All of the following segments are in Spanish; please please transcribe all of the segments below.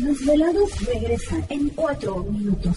Los desvelados regresan en cuatro minutos.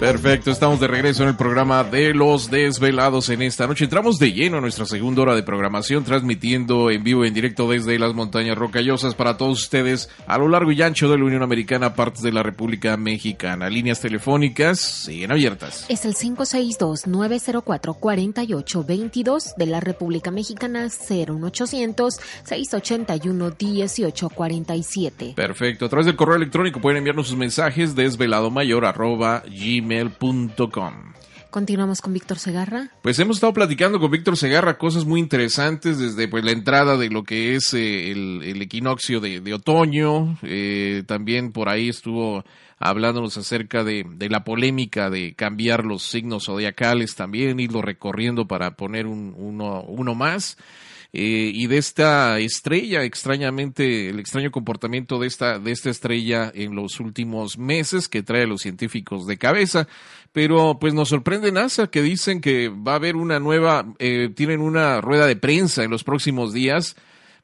Perfecto, estamos de regreso en el programa de los desvelados en esta noche. Entramos de lleno a nuestra segunda hora de programación, transmitiendo en vivo y en directo desde las montañas rocallosas para todos ustedes a lo largo y ancho de la Unión Americana, partes de la República Mexicana. Líneas telefónicas siguen abiertas. Es el 562-904-4822 de la República Mexicana, 01800-681-1847. Perfecto, a través del correo electrónico pueden enviarnos sus mensajes desveladomayor arroba gmail.com. Continuamos con Víctor Segarra. Pues hemos estado platicando con Víctor Segarra cosas muy interesantes desde pues la entrada de lo que es eh, el, el equinoccio de, de otoño. Eh, también por ahí estuvo hablándonos acerca de, de la polémica de cambiar los signos zodiacales también, irlo recorriendo para poner un, uno, uno más. Eh, y de esta estrella, extrañamente, el extraño comportamiento de esta, de esta estrella en los últimos meses que trae a los científicos de cabeza. Pero pues nos sorprende NASA que dicen que va a haber una nueva, eh, tienen una rueda de prensa en los próximos días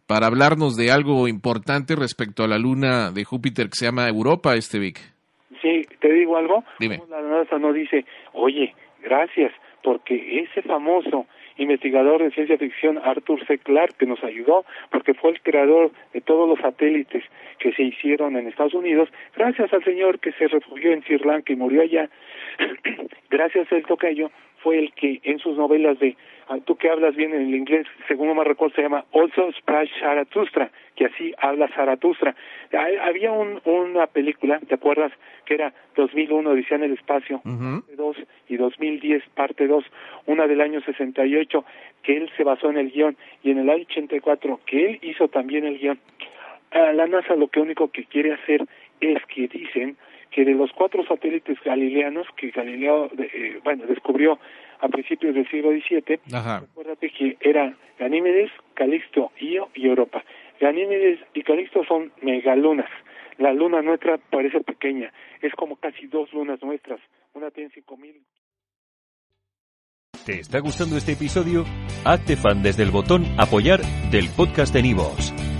para hablarnos de algo importante respecto a la luna de Júpiter que se llama Europa, este Vic. Sí, te digo algo. Dime. La NASA no dice, oye, gracias, porque ese famoso investigador de ciencia ficción Arthur C. Clarke que nos ayudó porque fue el creador de todos los satélites que se hicieron en Estados Unidos, gracias al señor que se refugió en Sri Lanka y murió allá, gracias al tocayo fue el que en sus novelas de ah, tú que hablas bien en el inglés, según no me recuerdo, se llama Also Sprache Zarathustra, que así habla Zaratustra. Había un, una película, ¿te acuerdas? Que era 2001, Odisea en el Espacio, parte 2, y 2010, parte 2, una del año 68, que él se basó en el guion, y en el año 84, que él hizo también el guion. Ah, la NASA lo que único que quiere hacer es que dicen que de los cuatro satélites galileanos que Galileo eh, bueno descubrió a principios del siglo XVII, Ajá. acuérdate que era Ganímedes, Calixto, Io y Europa. Ganímedes y Calixto son megalunas. La luna nuestra parece pequeña, es como casi dos lunas nuestras. Una tiene cinco mil. ¿Te está gustando este episodio? Hazte fan desde el botón Apoyar del podcast de Nivos.